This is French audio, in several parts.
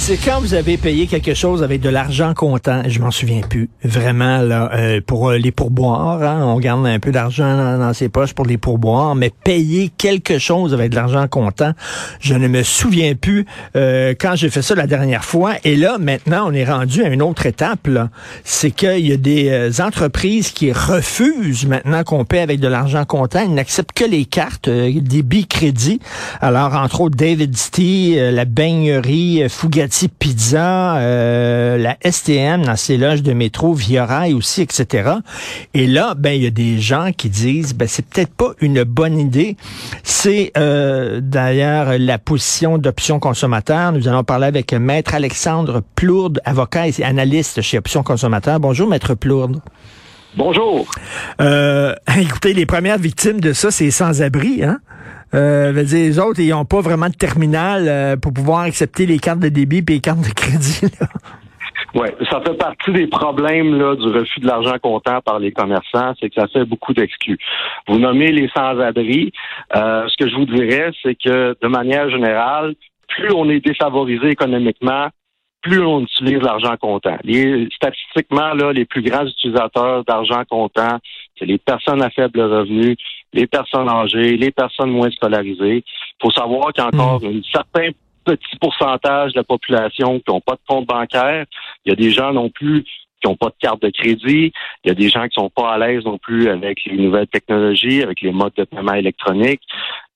C'est quand vous avez payé quelque chose avec de l'argent comptant, je m'en souviens plus, vraiment, là, euh, pour euh, les pourboires, hein, on garde un peu d'argent dans, ses poches pour les pourboires, mais payer quelque chose avec de l'argent comptant, je ne me souviens plus euh, quand j'ai fait ça la dernière fois. Et là, maintenant, on est rendu à une autre étape, c'est qu'il y a des entreprises qui refusent maintenant qu'on paie avec de l'argent comptant, ils n'acceptent que les cartes, des crédits. Alors, entre autres, David Stee, la baignerie Pizza, euh, la STM dans ses loges de métro, Via Rail aussi, etc. Et là, ben il y a des gens qui disent, ben c'est peut-être pas une bonne idée. C'est euh, d'ailleurs la position d'Option Consommateur. Nous allons parler avec Maître Alexandre Plourde, avocat et analyste chez Option Consommateur. Bonjour, Maître Plourde. Bonjour. Euh, écoutez, les premières victimes de ça, c'est sans-abri, hein? Euh, dire, les autres, ils n'ont pas vraiment de terminal euh, pour pouvoir accepter les cartes de débit et les cartes de crédit. Oui, ça fait partie des problèmes là, du refus de l'argent comptant par les commerçants, c'est que ça fait beaucoup d'exclus. Vous nommez les sans-abri. Euh, ce que je vous dirais, c'est que de manière générale, plus on est défavorisé économiquement, plus on utilise l'argent comptant. Les, statistiquement, là, les plus grands utilisateurs d'argent comptant, c'est les personnes à faible revenu, les personnes âgées, les personnes moins scolarisées. Il faut savoir qu'il y a encore hmm. un certain petit pourcentage de la population qui n'ont pas de compte bancaire. Il y a des gens non plus qui n'ont pas de carte de crédit. Il y a des gens qui sont pas à l'aise non plus avec les nouvelles technologies, avec les modes de paiement électronique.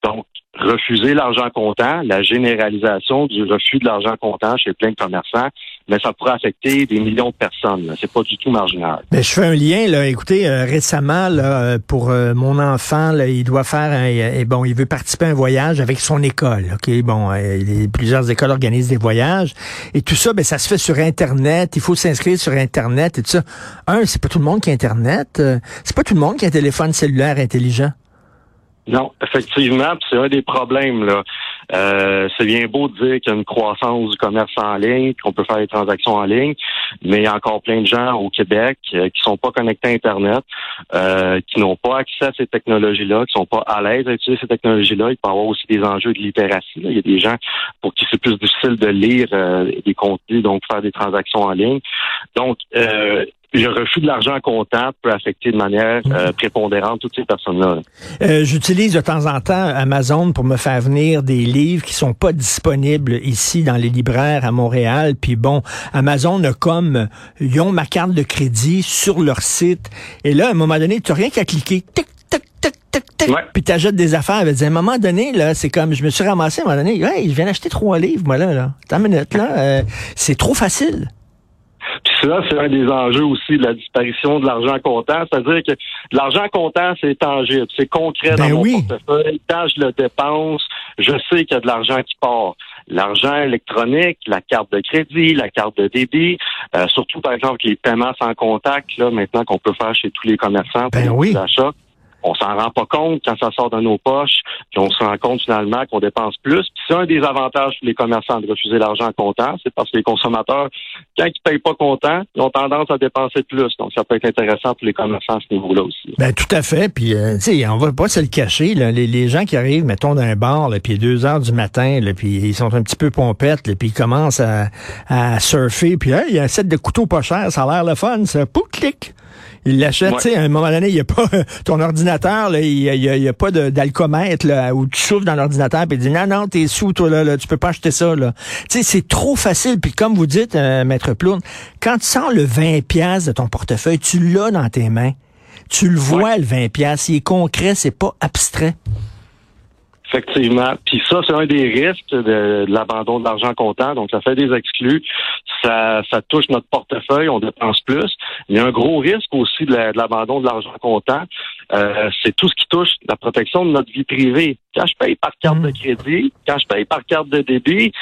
Donc, refuser l'argent comptant, la généralisation du refus de l'argent comptant chez plein de commerçants, mais ça pourrait affecter des millions de personnes. C'est pas du tout marginal. Mais je fais un lien là. Écoutez, euh, récemment là, pour euh, mon enfant, là, il doit faire un, bon, il veut participer à un voyage avec son école. Ok, bon, euh, plusieurs écoles organisent des voyages et tout ça, ben ça se fait sur Internet. Il faut s'inscrire sur Internet et tout ça. Un, c'est pas tout le monde qui a Internet. c'est pas tout le monde qui a un téléphone cellulaire intelligent. Non, effectivement, c'est un des problèmes. là. Euh, c'est bien beau de dire qu'il y a une croissance du commerce en ligne, qu'on peut faire des transactions en ligne, mais il y a encore plein de gens au Québec euh, qui sont pas connectés à Internet, euh, qui n'ont pas accès à ces technologies-là, qui sont pas à l'aise à utiliser ces technologies-là. Il peut y avoir aussi des enjeux de littératie. Il y a des gens pour qui c'est plus difficile de lire des contenus, donc faire des transactions en ligne. Donc, le refus de l'argent comptant peut affecter de manière euh, prépondérante toutes ces personnes-là. Euh, j'utilise de temps en temps Amazon pour me faire venir des livres qui sont pas disponibles ici dans les libraires à Montréal. Puis bon, Amazon a comme ils ont ma carte de crédit sur leur site. Et là, à un moment donné, tu n'as rien qu'à cliquer. Tic, tic, tic, tic, tic. Puis tu achètes des affaires. À un moment donné, là, c'est comme je me suis ramassé à un moment donné. Hey, je viens d'acheter trois livres, moi là. là. Une minute, là. Euh, c'est trop facile. Ça, c'est un des enjeux aussi de la disparition de l'argent comptant. C'est-à-dire que l'argent comptant, c'est tangible, c'est concret ben dans mon portefeuille. Quand je le dépense, je sais qu'il y a de l'argent qui part. L'argent électronique, la carte de crédit, la carte de débit, euh, surtout par exemple les paiements sans contact, là, maintenant qu'on peut faire chez tous les commerçants pour ben oui. achats on s'en rend pas compte quand ça sort de nos poches, puis on se rend compte finalement qu'on dépense plus. Puis c'est un des avantages pour les commerçants de refuser l'argent comptant, c'est parce que les consommateurs, quand ils payent pas comptant, ils ont tendance à dépenser plus. Donc ça peut être intéressant pour les commerçants à ce niveau-là aussi. Ben tout à fait. Puis euh, tu sais, on va pas se le cacher. Là. Les, gens qui arrivent, mettons, d'un bar, là, puis deux heures du matin, là, puis ils sont un petit peu pompettes, là, puis ils commencent à, à surfer, puis il y a un set de couteaux pas cher, ça a l'air le fun, ça. Pouf, clic il l'achète, tu sais, à un moment donné, il n'y a pas ton ordinateur, là, il n'y a, pas d'alcomètre où tu souffles dans l'ordinateur et tu dis non, non, t'es sous, toi, là, là, tu peux pas acheter ça. Là. Tu sais, c'est trop facile. Puis comme vous dites, euh, Maître Plourde, quand tu sens le 20$ de ton portefeuille, tu l'as dans tes mains. Tu le vois, le 20$. Il est concret, c'est pas abstrait. Effectivement. Puis ça, c'est un des risques de, l'abandon de l'argent comptant. Donc, ça fait des exclus. Ça, ça touche notre portefeuille, on dépense plus. Il y a un gros risque aussi de l'abandon de l'argent comptant. Euh, c'est tout ce qui touche la protection de notre vie privée. Quand je paye par carte de mm. crédit, quand je paye par carte de débit,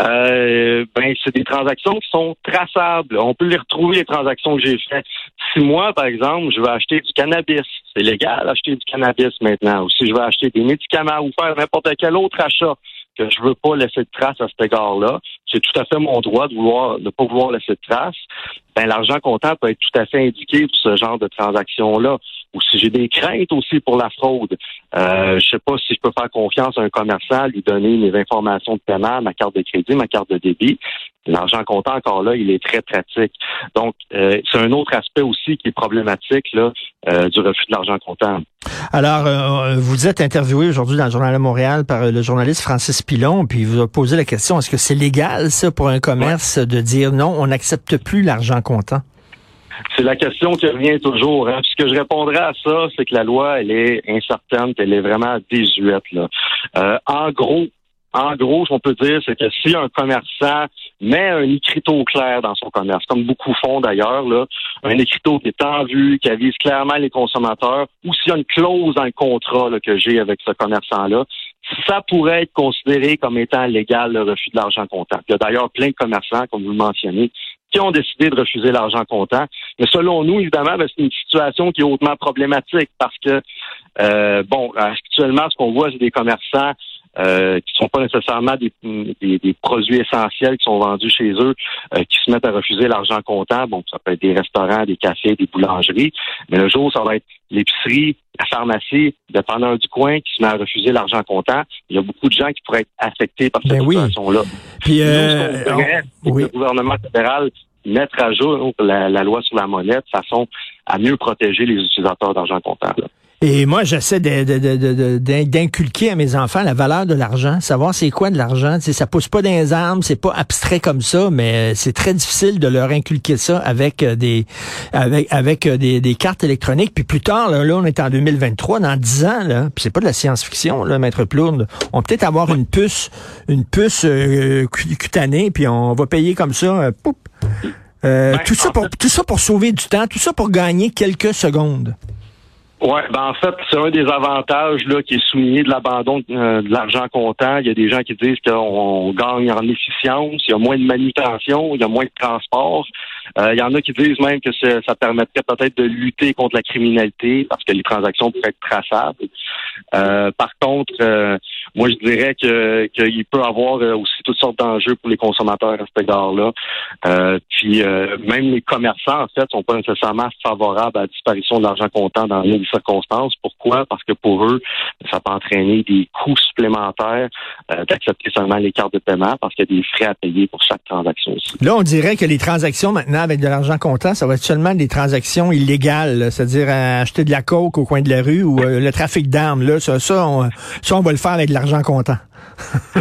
euh, ben c'est des transactions qui sont traçables. On peut les retrouver les transactions que j'ai faites. Si moi, par exemple, je veux acheter du cannabis, c'est légal d'acheter du cannabis maintenant. Ou si je veux acheter des médicaments ou faire n'importe quel autre achat que je veux pas laisser de trace à cet égard-là, c'est tout à fait mon droit de vouloir ne pas vouloir laisser de traces, ben l'argent comptant peut être tout à fait indiqué pour ce genre de transaction-là. Ou si j'ai des craintes aussi pour la fraude, euh, je sais pas si je peux faire confiance à un commerçant, lui donner mes informations de paiement, ma carte de crédit, ma carte de débit. L'argent comptant, encore là, il est très pratique. Donc, euh, c'est un autre aspect aussi qui est problématique là, euh, du refus de l'argent comptant. Alors, euh, vous êtes interviewé aujourd'hui dans le Journal de Montréal par le journaliste Francis Pilon, puis il vous a posé la question, est-ce que c'est légal, ça, pour un commerce de dire non, on n'accepte plus l'argent comptant? C'est la question qui revient toujours. Hein. Ce que je répondrai à ça, c'est que la loi, elle est incertaine, elle est vraiment désuète. Là. en gros, en gros, ce qu'on peut dire, c'est que si un commerçant met un écriteau clair dans son commerce, comme beaucoup font d'ailleurs, là, un écriteau qui est en vue, qui avise clairement les consommateurs, ou s'il y a une clause dans le contrat que j'ai avec ce commerçant-là, ça pourrait être considéré comme étant légal le refus de l'argent comptant. Il y a d'ailleurs plein de commerçants, comme vous le mentionnez, qui ont décidé de refuser l'argent comptant. Mais selon nous, évidemment, ben, c'est une situation qui est hautement problématique parce que, euh, bon, actuellement, ce qu'on voit, c'est des commerçants euh, qui sont pas nécessairement des, des, produits essentiels qui sont vendus chez eux, euh, qui se mettent à refuser l'argent comptant. Bon, ça peut être des restaurants, des cafés, des boulangeries. Mais le jour, ça va être l'épicerie, la pharmacie, dépendant du coin, qui se met à refuser l'argent comptant. Il y a beaucoup de gens qui pourraient être affectés par cette ben situation-là. Puis, euh, le gouvernement fédéral mettre à jour la, la, loi sur la monnaie de façon à mieux protéger les utilisateurs d'argent comptant. Là. Et moi, j'essaie d'inculquer à mes enfants la valeur de l'argent, savoir c'est quoi de l'argent. Tu sais, ça pousse pas dans les armes, c'est pas abstrait comme ça, mais c'est très difficile de leur inculquer ça avec euh, des avec avec euh, des, des cartes électroniques. Puis plus tard, là, on est en 2023, dans 10 ans, là, puis c'est pas de la science-fiction, là, maître Plourde. On peut être avoir une puce, une puce euh, cutanée, puis on va payer comme ça, poup. tout ça pour tout ça pour sauver du temps, tout ça pour gagner quelques secondes. Oui, ben en fait, c'est un des avantages là, qui est souligné de l'abandon euh, de l'argent comptant. Il y a des gens qui disent qu'on gagne en efficience, il y a moins de manutention, il y a moins de transport. Euh, il y en a qui disent même que ça permettrait peut-être de lutter contre la criminalité parce que les transactions pourraient être traçables. Euh, par contre, moi je dirais que qu'il peut avoir aussi toutes sortes d'enjeux pour les consommateurs à cet égard-là. puis même les commerçants, en fait, sont pas nécessairement favorables à la disparition de l'argent comptant dans les circonstances. Pourquoi? Parce que pour eux, ça peut entraîner des coûts supplémentaires euh, d'accepter seulement les cartes de paiement parce qu'il y a des frais à payer pour chaque transaction aussi. Là, on dirait que les transactions maintenant avec de l'argent comptant, ça va être seulement des transactions illégales, c'est-à-dire acheter de la coke au coin de la rue ou euh, le trafic d'armes. Là, ça, ça on, ça, on va le faire avec de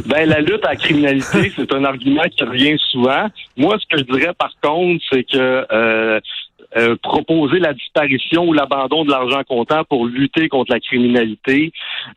ben, la lutte à la criminalité, c'est un argument qui revient souvent. Moi, ce que je dirais par contre, c'est que euh, euh, proposer la disparition ou l'abandon de l'argent comptant pour lutter contre la criminalité,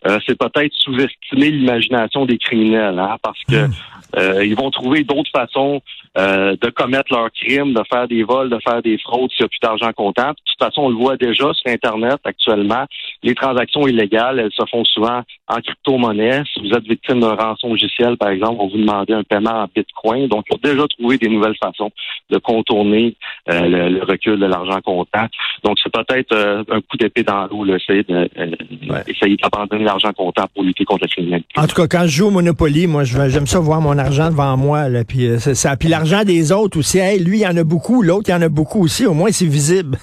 euh, c'est peut-être sous-estimer l'imagination des criminels, hein, parce que hmm. euh, ils vont trouver d'autres façons de commettre leurs crimes, de faire des vols, de faire des fraudes s'il n'y a plus d'argent comptant. De toute façon, on le voit déjà sur Internet actuellement. Les transactions illégales, elles se font souvent en crypto-monnaie. Si vous êtes victime d'un rançon logiciel, par exemple, on vous demander un paiement en bitcoin. Donc, on a déjà trouvé des nouvelles façons de contourner le recul de l'argent comptant. Donc, c'est peut-être euh, un coup d'épée dans l'eau, essayer de, euh, d'abandonner l'argent comptant pour lutter contre la criminalité. En tout cas, quand je joue au Monopoly, moi, j'aime ça voir mon argent devant moi. Là, puis, euh, ça. puis l'argent des autres aussi. lui, il y en a beaucoup, l'autre, il y en a beaucoup aussi. Au moins, c'est visible.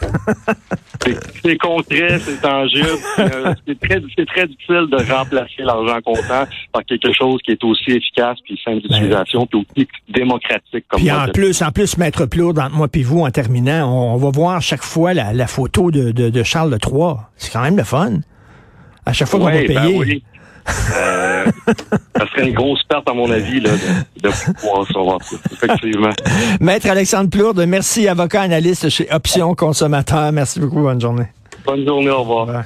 c'est concret, c'est tangible. c'est très, très difficile de remplacer l'argent comptant par quelque chose qui est aussi efficace, puis simple d'utilisation, puis aussi démocratique. Comme puis en plus, en plus, mettre plus entre moi puis vous en terminant, on, on va voir chaque fois la, photo de, de, Charles III. C'est quand même le fun. À chaque fois qu'on va ben payer. Euh, ça serait une grosse perte, à mon avis, de, de pouvoir savoir ça. Effectivement. Maître Alexandre Plourde, merci, avocat analyste chez Option Consommateur. Merci beaucoup. Bonne journée. Bonne journée. Au revoir.